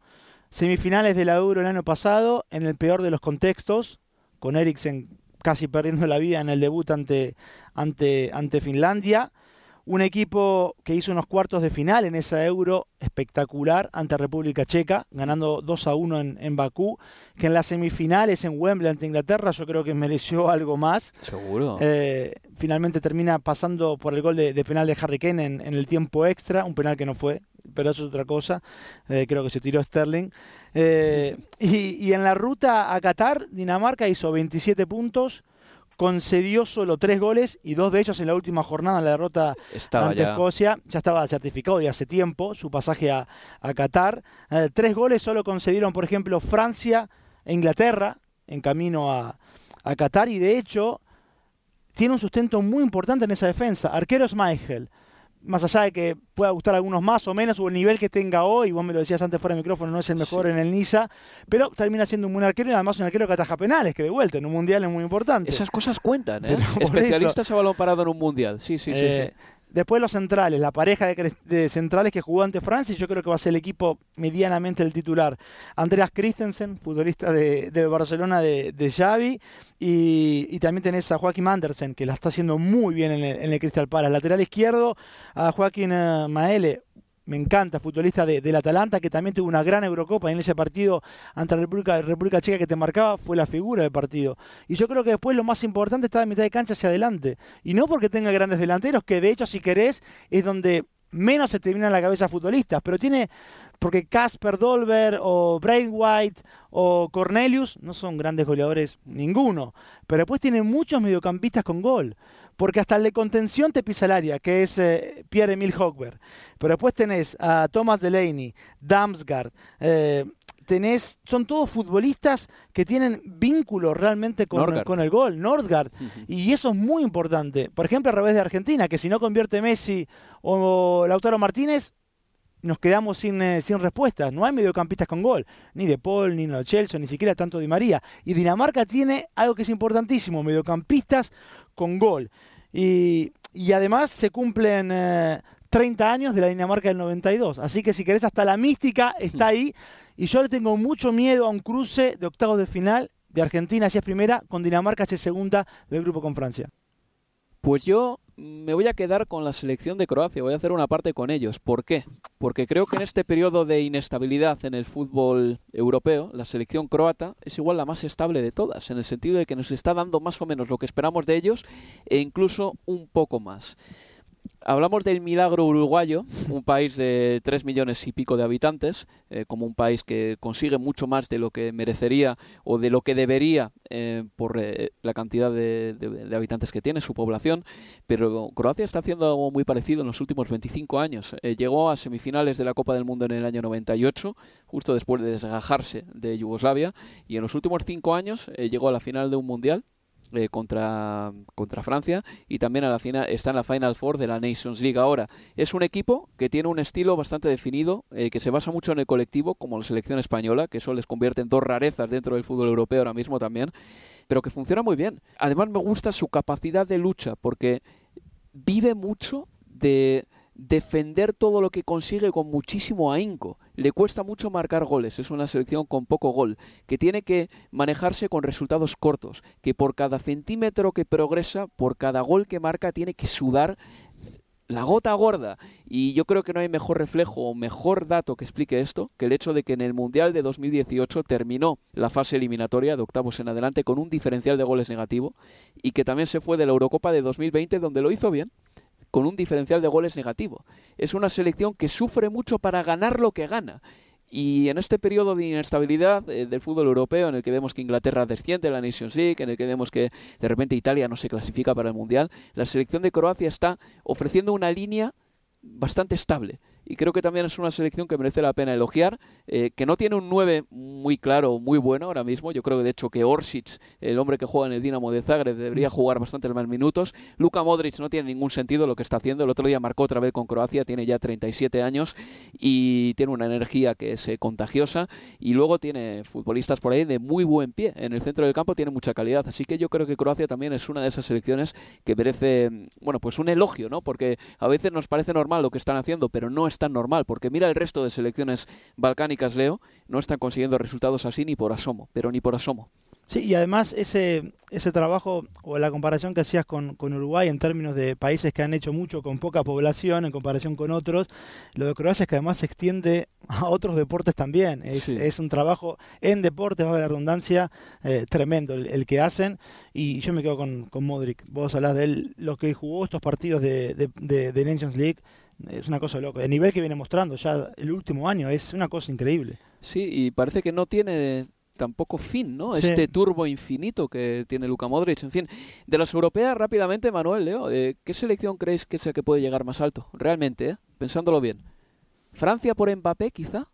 Semifinales de la Euro el año pasado, en el peor de los contextos, con Eriksen casi perdiendo la vida en el debut ante, ante, ante Finlandia un equipo que hizo unos cuartos de final en esa Euro espectacular ante República Checa, ganando 2 a 1 en, Bakú, que en las semifinales en Wembley ante Inglaterra yo creo que mereció algo más. Seguro. Eh, finalmente termina pasando por el gol de, penal de Harry Kane en, el tiempo extra, un penal que no fue, pero eso es otra cosa. Eh, creo que se tiró Sterling. Eh, y, y en la ruta a Qatar, Dinamarca hizo 27 puntos concedió solo tres goles y dos de ellos en la última jornada en la derrota ante Escocia. Ya estaba certificado y hace tiempo su pasaje a, Qatar. Eh, tres goles solo concedieron, por ejemplo, Francia e Inglaterra en camino a, a Qatar y de hecho tiene un sustento muy importante en esa defensa. Arquero Schmeichel, más allá de que pueda gustar a algunos más o menos, o el nivel que tenga hoy, vos me lo decías antes fuera de micrófono, no es el mejor en el Niza, pero termina siendo un buen arquero y además un arquero que ataja penales, que de vuelta en un mundial es muy importante. Esas cosas cuentan, ¿eh? Especialistas a balón parado en un mundial, sí, sí, sí. Eh, Después los centrales, la pareja de, centrales que jugó ante Francia, yo creo que va a ser el equipo medianamente el titular. Andreas Christensen, futbolista de, Barcelona de, Xavi, y, también tenés a Joaquín Andersen, que la está haciendo muy bien en el, en el Crystal Palace. Lateral izquierdo, a Joaquín uh, Maele, me encanta, futbolista de, del Atalanta, que también tuvo una gran Eurocopa en ese partido ante la República, República Checa que te marcaba, fue la figura del partido. Y yo creo que después lo más importante está de mitad de cancha hacia adelante. Y no porque tenga grandes delanteros, que de hecho, si querés, es donde menos se te viene a la cabeza futbolistas, pero tiene, porque Casper Dolber o Brain White o Cornelius no son grandes goleadores ninguno, pero después tiene muchos mediocampistas con gol porque hasta el de contención te pisa el área, que es eh, Pierre-Emile Hochberg. Pero después tenés a Thomas Delaney, Damsgaard, eh, tenés, son todos futbolistas que tienen vínculo realmente con, con el gol, Nordgard, y eso es muy importante. Por ejemplo, a revés de Argentina, que si no convierte Messi o Lautaro Martínez, nos quedamos sin, eh, sin respuestas. No hay mediocampistas con gol, ni de Paul, ni de Chelsea, ni siquiera tanto Di María. Y Dinamarca tiene algo que es importantísimo, mediocampistas con gol. Y, además se cumplen 30 eh, años de la Dinamarca del 92. Así que si querés, hasta la mística está ahí. Y yo le tengo mucho miedo a un cruce de octavos de final de Argentina si es primera, con Dinamarca si es segunda del grupo con Francia. Pues yo me voy a quedar con la selección de Croacia, voy a hacer una parte con ellos. ¿Por qué? Porque creo que en este periodo de inestabilidad en el fútbol europeo, la selección croata es igual la más estable de todas, en el sentido de que nos está dando más o menos lo que esperamos de ellos e incluso un poco más. Hablamos del milagro uruguayo, un país de tres millones y pico de habitantes, eh, como un país que consigue mucho más de lo que merecería o de lo que debería eh, por eh, la cantidad de, habitantes que tiene, su población, pero Croacia está haciendo algo muy parecido en los últimos 25 años. llegó a semifinales de la Copa del Mundo en el año 98, justo después de desgajarse de Yugoslavia, y en los últimos cinco años llegó a la final de un mundial eh, contra, contra Francia y también a la final, está en la Final Four de la Nations League ahora. Es un equipo que tiene un estilo bastante definido, eh, que se basa mucho en el colectivo, como la selección española, que eso les convierte en dos rarezas dentro del fútbol europeo ahora mismo también, pero que funciona muy bien. Además me gusta su capacidad de lucha, porque vive mucho de defender todo lo que consigue con muchísimo ahínco. Le cuesta mucho marcar goles, es una selección con poco gol, que tiene que manejarse con resultados cortos, que por cada centímetro que progresa, por cada gol que marca, tiene que sudar la gota gorda. Y yo creo que no hay mejor reflejo o mejor dato que explique esto que el hecho de que en el Mundial de 2018 terminó la fase eliminatoria de octavos en adelante con un diferencial de goles negativo y que también se fue de la Eurocopa de 2020 donde lo hizo bien con un diferencial de goles negativo. Es una selección que sufre mucho para ganar lo que gana. Y en este periodo de inestabilidad eh, del fútbol europeo, en el que vemos que Inglaterra desciende la Nations League, en el que vemos que de repente Italia no se clasifica para el Mundial, la selección de Croacia está ofreciendo una línea bastante estable y creo que también es una selección que merece la pena elogiar, eh, que no tiene un 9 muy claro, muy bueno ahora mismo. Yo creo que de hecho que Orsic, el hombre que juega en el Dinamo de Zagreb, debería jugar bastante más minutos. Luka Modric no tiene ningún sentido lo que está haciendo. El otro día marcó otra vez con Croacia, tiene ya 37 años y tiene una energía que es eh, contagiosa. Y luego tiene futbolistas por ahí de muy buen pie. En el centro del campo tiene mucha calidad. Así que yo creo que Croacia también es una de esas selecciones que merece, bueno, pues un elogio, ¿no? Porque a veces nos parece normal lo que están haciendo, pero no es tan normal, porque mira el resto de selecciones balcánicas, Leo, no están consiguiendo resultados así ni por asomo, pero ni por asomo. Sí, y además ese, ese trabajo o la comparación que hacías con, Uruguay en términos de países que han hecho mucho con poca población en comparación con otros, lo de Croacia es que además se extiende a otros deportes también. Es, un trabajo en deportes, va la redundancia, eh, tremendo el, que hacen. Y yo me quedo con, con Modric. Vos hablás de él, lo que jugó estos partidos de, de, de Nations League es una cosa loca. El nivel que viene mostrando ya el último año es una cosa increíble. Sí, y parece que no tiene tampoco fin, ¿no? Este turbo infinito que tiene Luka Modric. En fin, de las europeas, rápidamente, Manuel, Leo, eh, ¿qué selección creéis que es la que puede llegar más alto? Realmente, ¿eh? pensándolo bien. ¿Francia por Mbappé, quizá?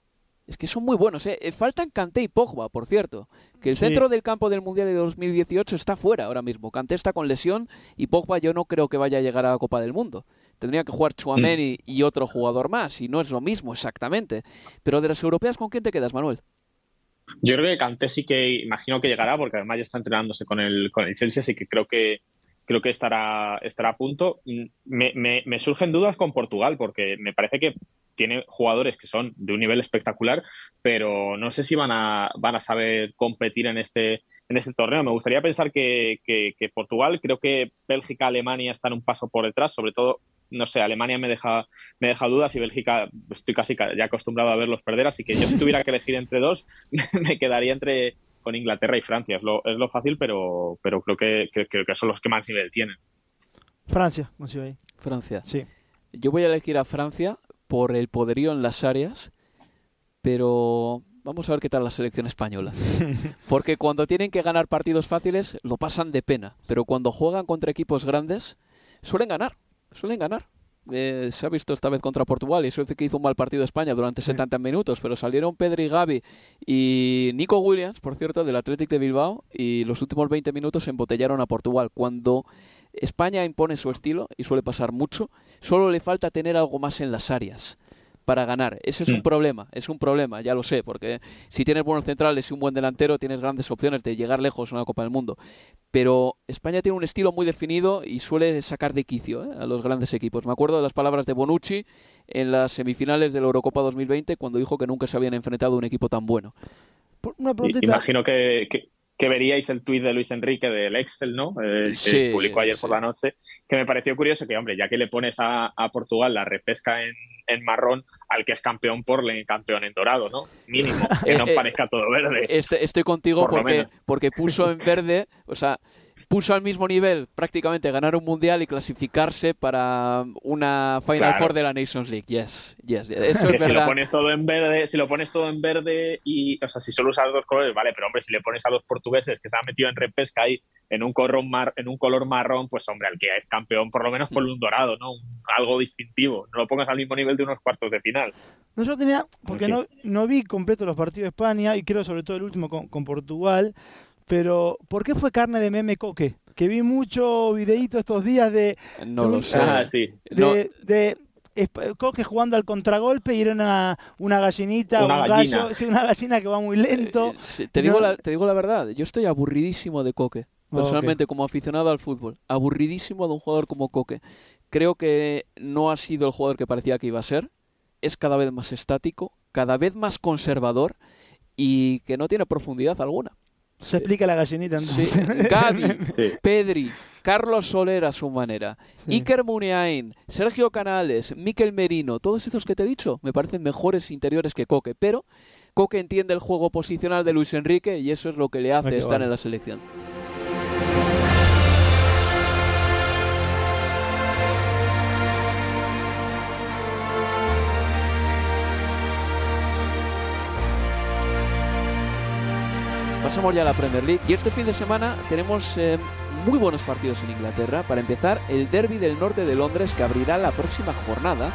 Es que son muy buenos, ¿eh? eh faltan Kanté y Pogba, por cierto. Que el centro del campo del Mundial de 2018 está fuera ahora mismo. Kanté está con lesión y Pogba yo no creo que vaya a llegar a la Copa del Mundo. Tendría que jugar Chouameni mm. y otro jugador más, y no es lo mismo exactamente. Pero de las europeas, ¿con quién te quedas, Manuel? Yo creo que Kanté sí que imagino que llegará, porque además ya está entrenándose con el, con el Chelsea, así que creo que creo que estará, estará a punto. Me, me, me surgen dudas con Portugal, porque me parece que tiene jugadores que son de un nivel espectacular, pero no sé si van a, van a saber competir en este, en este torneo. Me gustaría pensar que, que, Portugal, creo que Bélgica, Alemania están un paso por detrás, sobre todo no sé, Alemania me deja, me deja dudas y Bélgica estoy casi ya acostumbrado a verlos perder, así que yo si tuviera que elegir entre dos, me quedaría entre con Inglaterra y Francia. Es lo, es lo fácil, pero, pero creo que, que, son los que más nivel tienen. Francia, ahí. Francia. Sí. Yo voy a elegir a Francia por el poderío en las áreas, pero vamos a ver qué tal la selección española. Porque cuando tienen que ganar partidos fáciles lo pasan de pena, pero cuando juegan contra equipos grandes suelen ganar, suelen ganar. Eh, se ha visto esta vez contra Portugal y suele que hizo un mal partido España durante 70 minutos, pero salieron Pedri, Gaby y Nico Williams, por cierto, del Athletic de Bilbao y los últimos 20 minutos embotellaron a Portugal. Cuando España impone su estilo y suele pasar mucho, solo le falta tener algo más en las áreas para ganar. Ese es un mm. problema, es un problema, ya lo sé, porque si tienes buenos centrales y un buen delantero, tienes grandes opciones de llegar lejos en una Copa del Mundo. Pero España tiene un estilo muy definido y suele sacar de quicio ¿eh? a los grandes equipos. Me acuerdo de las palabras de Bonucci en las semifinales de la Eurocopa 2020 cuando dijo que nunca se habían enfrentado a un equipo tan bueno. Imagino que, que veríais el tuit de Luis Enrique del Excel, ¿no? Eh, que publicó ayer por la noche, que me pareció curioso que, hombre, ya que le pones a, Portugal la repesca en, marrón al que es campeón por campeón en dorado, ¿no? Mínimo, que no parezca todo verde. Este, estoy contigo porque, porque puso en verde, o sea, puso al mismo nivel prácticamente ganar un mundial y clasificarse para una Final Four de la Nations League. Yes, yes. Eso es Si lo pones todo en verde, si lo pones todo en verde y, o sea, si solo usas dos colores, vale, pero hombre, si le pones a los portugueses que se han metido en repesca ahí en un color mar, en un color marrón, pues hombre, al que es campeón por lo menos por un dorado, ¿no? algo distintivo. No lo pongas al mismo nivel de unos cuartos de final. No, yo tenía, porque no, no vi completo los partidos de España y creo sobre todo el último con, con Portugal. Pero, ¿por qué fue carne de meme Coque? Que vi mucho videíto estos días de... No lo sé. Ah, sí. De, Coque jugando al contragolpe y era una, una gallinita, una un gallo, una gallina que va muy lento. Eh, te, digo la, te digo la verdad, yo estoy aburridísimo de Coque, personalmente como aficionado al fútbol, aburridísimo de un jugador como Coque. Creo que no ha sido el jugador que parecía que iba a ser, es cada vez más estático, cada vez más conservador y que no tiene profundidad alguna. Se explica la gallinita entonces. Gaby, Pedri, Carlos Soler a su manera, Iker Muniain, Sergio Canales, Miquel Merino, todos estos que te he dicho me parecen mejores interiores que Coque, pero Coque entiende el juego posicional de Luis Enrique y eso es lo que le hace estar en la selección. Pasamos ya a la Premier League y este fin de semana tenemos eh, muy buenos partidos en Inglaterra. Para empezar, el derby del norte de Londres que abrirá la próxima jornada.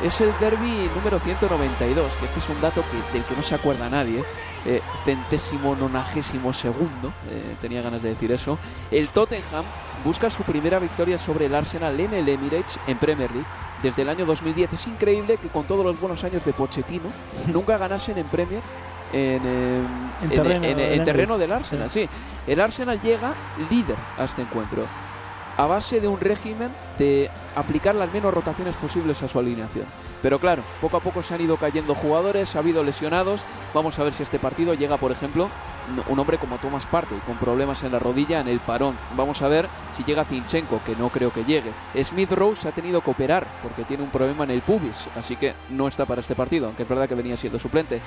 Es el derby número 192, que este es un dato del que no se acuerda nadie. Eh, centésimo nonagésimo segundo, eh, tenía ganas de decir eso. El Tottenham busca su primera victoria sobre el Arsenal en el Emirates en Premier League desde el año 2010. Es increíble que con todos los buenos años de Pochettino nunca ganasen en Premier en, en, terreno, del Arsenal. Sí, el Arsenal llega líder a este encuentro a base de un régimen de aplicar las menos rotaciones posibles a su alineación. Pero claro, poco a poco se han ido cayendo jugadores, ha habido lesionados. Vamos a ver si este partido llega, por ejemplo, un hombre como Thomas Partey con problemas en la rodilla en el parón. Vamos a ver si llega Zinchenko, que no creo que llegue. Smith Rose ha tenido que operar porque tiene un problema en el pubis, así que no está para este partido, aunque es verdad que venía siendo suplente.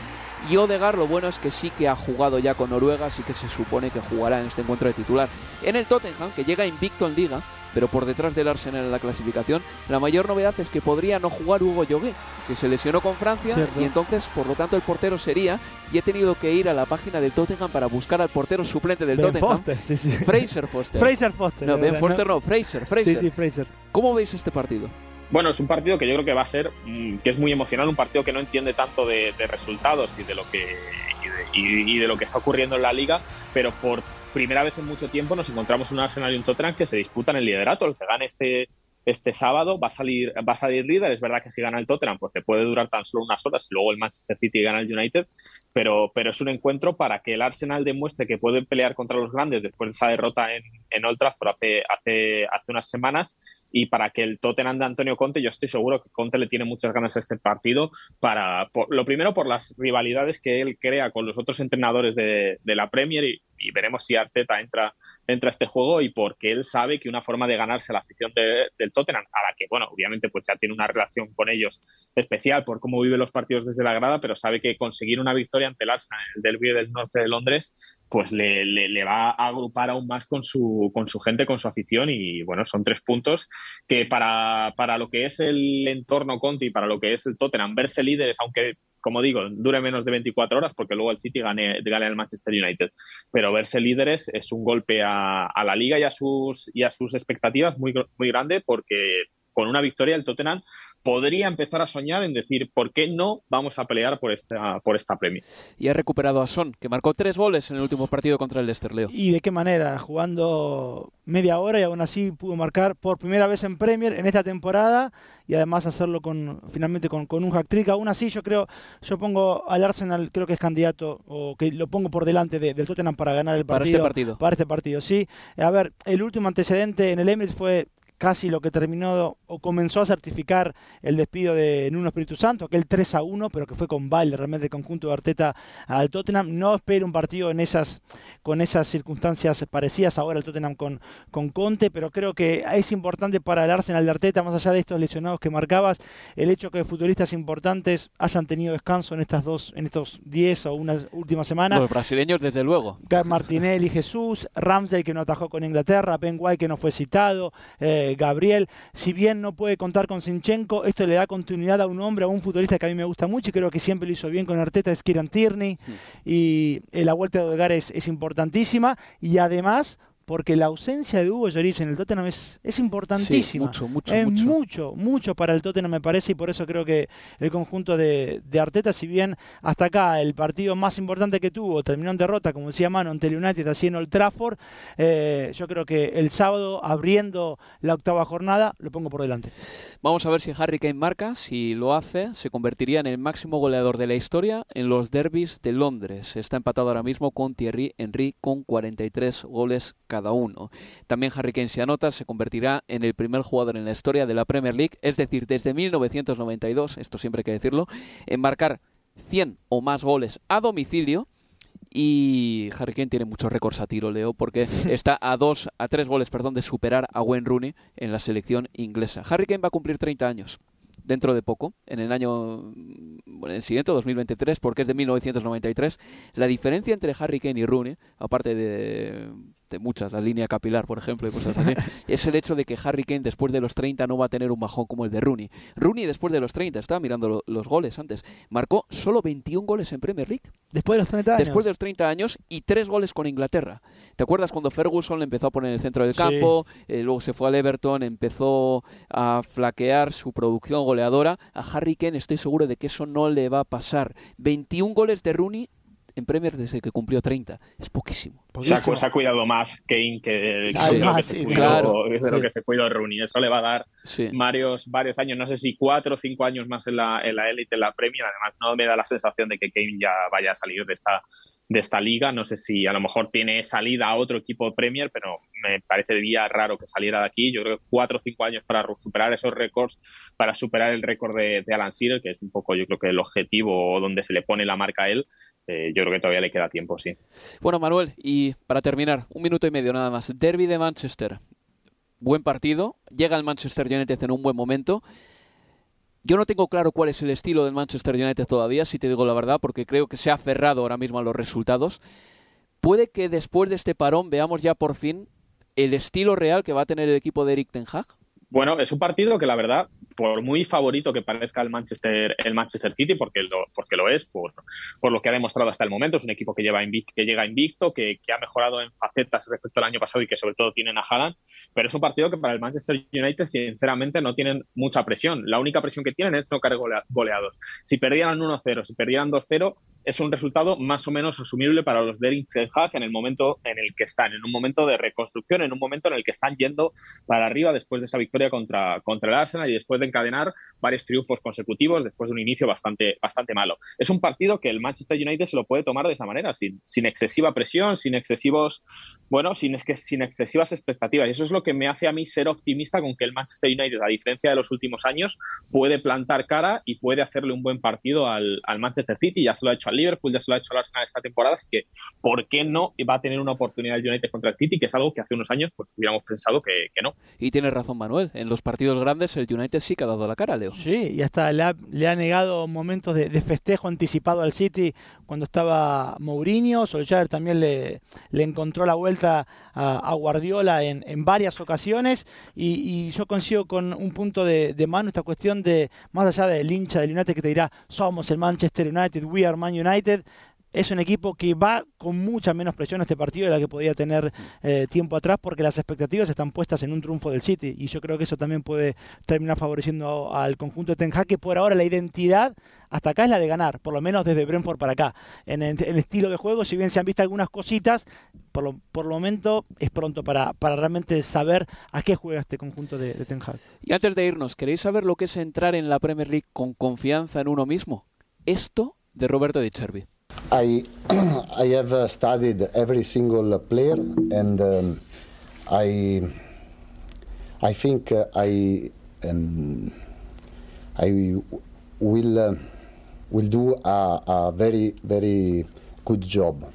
Y Odegar lo bueno es que sí que ha jugado ya con Noruega, así que se supone que jugará en este encuentro de titular. En el Tottenham, que llega invicto en Liga, pero por detrás del Arsenal en la clasificación, la mayor novedad es que podría no jugar Hugo Llogué, que se lesionó con Francia y entonces, por lo tanto, el portero sería, y he tenido que ir a la página del Tottenham para buscar al portero suplente del Tottenham, Fraser Foster. Fraser Foster. No, Ben Foster no, Fraser, Fraser. Sí, sí, Fraser. ¿Cómo veis este partido? Bueno, es un partido que yo creo que va a ser, mm, que es muy emocional, un partido que no entiende tanto de, resultados y de lo que y de, lo que está ocurriendo en la liga, pero por primera vez en mucho tiempo nos encontramos un Arsenal y un Tottenham que se disputan el liderato. El que gane este, este sábado va a salir va a salir líder. Es verdad que si gana el Tottenham, pues te puede durar tan solo unas horas. Luego el Manchester City gana el United, pero, pero es un encuentro para que el Arsenal demuestre que puede pelear contra los grandes después de esa derrota en, en Old Trafford hace, hace, hace unas semanas y para que el Tottenham de Antonio Conte, yo estoy seguro que Conte le tiene muchas ganas a este partido. Para, lo primero por las rivalidades que él crea con los otros entrenadores de, de la Premier y, y veremos si Arteta entra, entra a este juego y porque él sabe que una forma de ganarse la afición del Tottenham, a la que, bueno, obviamente pues ya tiene una relación con ellos especial por cómo vive los partidos desde la grada, pero sabe que conseguir una victoria ante el Arsenal en el del norte de Londres, pues le, le, va a agrupar aún más con su, con su gente, con su afición y bueno, son tres puntos que para, para lo que es el entorno Conti para lo que es el Tottenham, verse líderes, aunque como digo, dure menos de 24 horas porque luego el City gane, gane el Manchester United. Pero verse líderes es un golpe a, la liga y a sus, y a sus expectativas muy, muy grande porque con una victoria el Tottenham podría empezar a soñar en decir por qué no vamos a pelear por esta, por esta premio. Y ha recuperado a Son, que marcó tres goles en el último partido contra el Leicester Leo. ¿Y de qué manera? Jugando media hora y aún así pudo marcar por primera vez en Premier en esta temporada y además hacerlo con finalmente con, un hack trick. Aún así yo creo, yo pongo al Arsenal, creo que es candidato o que lo pongo por delante del Tottenham para ganar el partido. Para este partido. Para este partido, sí. A ver, el último antecedente en el Emirates fue casi lo que terminó o comenzó a certificar el despido de Nuno Espíritu Santo, aquel 3 a 1, pero que fue con baile realmente el conjunto de Arteta al Tottenham. No espero un partido en esas, con esas circunstancias parecidas ahora el Tottenham con, con Conte, pero creo que es importante para el Arsenal de Arteta, más allá de estos lesionados que marcabas, el hecho que futbolistas importantes hayan tenido descanso en estas dos, en estos 10 o unas últimas semanas. Los brasileños, desde luego. Martinelli Jesús, Ramsey que no atajó con Inglaterra, Ben White que no fue citado, eh, Gabriel. Si bien no puede contar con Sinchenko, esto le da continuidad a un hombre, a un futbolista que a mí me gusta mucho y creo que siempre lo hizo bien con Arteta, es Kieran Tierney. Mm. Y eh, la vuelta de Odegaard es, es importantísima. Y además porque la ausencia de Hugo Lloris en el Tottenham es, es importantísima. mucho, mucho, es mucho. mucho, para el Tottenham me parece y por eso creo que el conjunto de, Arteta, si bien hasta acá el partido más importante que tuvo terminó en derrota, como decía Mano, ante el United así en Old Trafford, eh, yo creo que el sábado abriendo la octava jornada lo pongo por delante. Vamos a ver si Harry Kane marca, si lo hace se convertiría en el máximo goleador de la historia en los derbis de Londres. Está empatado ahora mismo con Thierry Henry con 43 goles cada uno. También Harry Kane se anota, se convertirá en el primer jugador en la historia de la Premier League, es decir, desde 1992, esto siempre hay que decirlo, en marcar 100 o más goles a domicilio. Y Harry Kane tiene muchos récords a tiro, Leo, porque está a dos, a tres goles, perdón, de superar a Wayne Rooney en la selección inglesa. Harry Kane va a cumplir 30 años dentro de poco, en el año bueno, el siguiente, 2023, porque es de 1993. La diferencia entre Harry Kane y Rooney, aparte de muchas, la línea capilar, por ejemplo, y cosas así, es el hecho de que Harry Kane después de los 30 no va a tener un bajón como el de Rooney. Rooney después de los 30, estaba mirando los goles antes, marcó solo 21 goles en Premier League. Después de los 30 años. Después de los 30 años y 3 goles con Inglaterra. ¿Te acuerdas cuando Ferguson le empezó a poner en el centro del campo, eh, luego se fue al Everton, empezó a flaquear su producción goleadora? A Harry Kane estoy seguro de que eso no le va a pasar. 21 goles de Rooney en Premier desde que cumplió 30. Es poquísimo. Se, ha, cuidado más Kane que, de, lo, que se cuidó, lo que se cuidó Rooney. Eso le va a dar varios, varios años, no sé si cuatro o cinco años más en la élite, en, la Premier. Además, no me da la sensación de que Kane ya vaya a salir de esta, de esta liga. No sé si a lo mejor tiene salida a otro equipo de Premier, pero me parecería raro que saliera de aquí. Yo creo que cuatro o cinco años para superar esos récords, para superar el récord de, Alan Shearer, que es un poco, yo creo que el objetivo donde se le pone la marca a él. Eh, yo creo que todavía le queda tiempo, sí. Bueno, Manuel, y para terminar, un minuto y medio nada más. Derby de Manchester. Buen partido. Llega el Manchester United en un buen momento. Yo no tengo claro cuál es el estilo del Manchester United todavía, si te digo la verdad, porque creo que se ha cerrado ahora mismo a los resultados. Puede que después de este parón veamos ya por fin el estilo real que va a tener el equipo de Eric Ten Hag. Bueno, es un partido que la verdad por muy favorito que parezca el Manchester, el Manchester City, porque lo, porque lo es, por, por lo que ha demostrado hasta el momento, es un equipo que, lleva invicto, que llega invicto, que, que, ha mejorado en facetas respecto al año pasado y que sobre todo tienen a Haaland, pero es un partido que para el Manchester United sinceramente no tienen mucha presión. La única presión que tienen es no caer goleados. Si perdieran 1-0, si perdieran 2-0, es un resultado más o menos asumible para los de Eric en el momento en el que están, en un momento de reconstrucción, en un momento en el que están yendo para arriba después de esa victoria contra, contra el Arsenal y después de encadenar varios triunfos consecutivos después de un inicio bastante, bastante malo. Es un partido que el Manchester United se lo puede tomar de esa manera, sin, sin excesiva presión, sin excesivos, bueno, sin, es que, sin excesivas expectativas. Y eso es lo que me hace a mí ser optimista con que el Manchester United, a diferencia de los últimos años, puede plantar cara y puede hacerle un buen partido al, al Manchester City. Ya se lo ha hecho al Liverpool, ya se lo ha hecho al Arsenal esta temporada, así que ¿por qué no va a tener una oportunidad el United contra el City, que es algo que hace unos años pues hubiéramos pensado que, no? Y tiene razón Manuel, en los partidos grandes el United sí que ha dado la cara, Leo. Sí, y hasta le ha, le ha negado momentos de, festejo anticipado al City cuando estaba Mourinho. Solskjaer también le, le encontró la vuelta a, Guardiola en, en, varias ocasiones. Y, yo consigo con un punto de, de, mano esta cuestión de, más allá del hincha del United que te dirá, somos el Manchester United, we are Man United es un equipo que va con mucha menos presión a este partido de la que podía tener eh, tiempo atrás porque las expectativas están puestas en un triunfo del City y yo creo que eso también puede terminar favoreciendo al conjunto de Ten que por ahora la identidad hasta acá es la de ganar, por lo menos desde Brentford para acá. En el, estilo de juego, si bien se han visto algunas cositas, por lo, por el momento es pronto para, para realmente saber a qué juega este conjunto de, de Ten. Y antes de irnos, ¿queréis saber lo que es entrar en la Premier League con confianza en uno mismo? Esto de Roberto Di Cervi. I I have uh, studied every single player and I I think I I will will do a, a very very good job.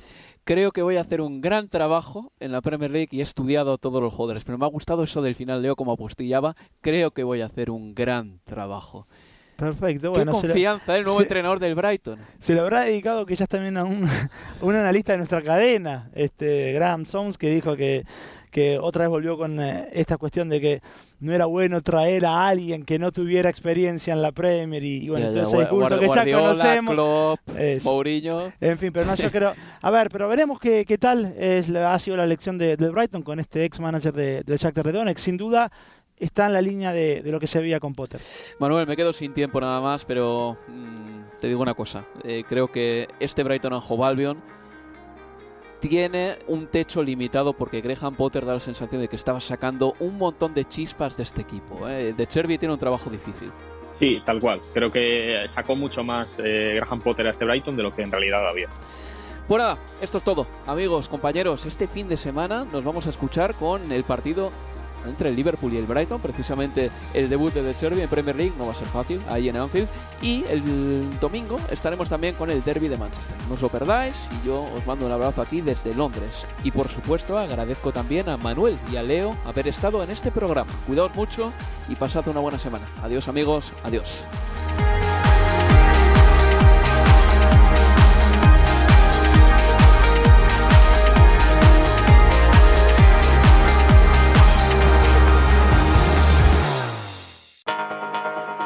Creo que voy a hacer un gran trabajo en la Premier League y he estudiado a todos los jugadores, pero me ha gustado eso del final, Leo, como apostillaba. Creo que voy a hacer un gran trabajo. Perfecto, Qué bueno. lo- confianza, ¿eh? el nuevo se- entrenador del Brighton. Se lo habrá dedicado quizás también a un, un analista de nuestra cadena, este Graham Soms, que dijo que, que otra vez volvió con eh, esta cuestión de que no era bueno traer a alguien que no tuviera experiencia en la Premier y, y bueno, Gua- discurso Guard- que ya conocemos. Klopp, Eso. Mourinho. En fin, pero no, yo creo. A ver, pero veremos qué, qué tal es, ha sido la elección de, del Brighton con este ex manager de, del Shakhtar de Donetsk. Sin duda está en la línea de, de lo que se veía con Potter. Manuel, me quedo sin tiempo nada más, pero mm, te digo una cosa. Eh, creo que este Brighton and Hove Albion tiene un techo limitado porque Graham Potter da la sensación de que estaba sacando un montón de chispas de este equipo. eh. De Cherby tiene un trabajo difícil. Sí, tal cual. Creo que sacó mucho más eh, Graham Potter a este Brighton de lo que en realidad había. Pues nada, esto es todo. Amigos, compañeros, este fin de semana nos vamos a escuchar con el partido entre el Liverpool y el Brighton, precisamente el debut de De Cherby en Premier League, no va a ser fácil, ahí en Anfield. Y el domingo estaremos también con el Derby de Manchester. No os lo perdáis y yo os mando un abrazo aquí desde Londres. Y por supuesto agradezco también a Manuel y a Leo haber estado en este programa. Cuidaos mucho y pasad una buena semana. Adiós amigos, adiós.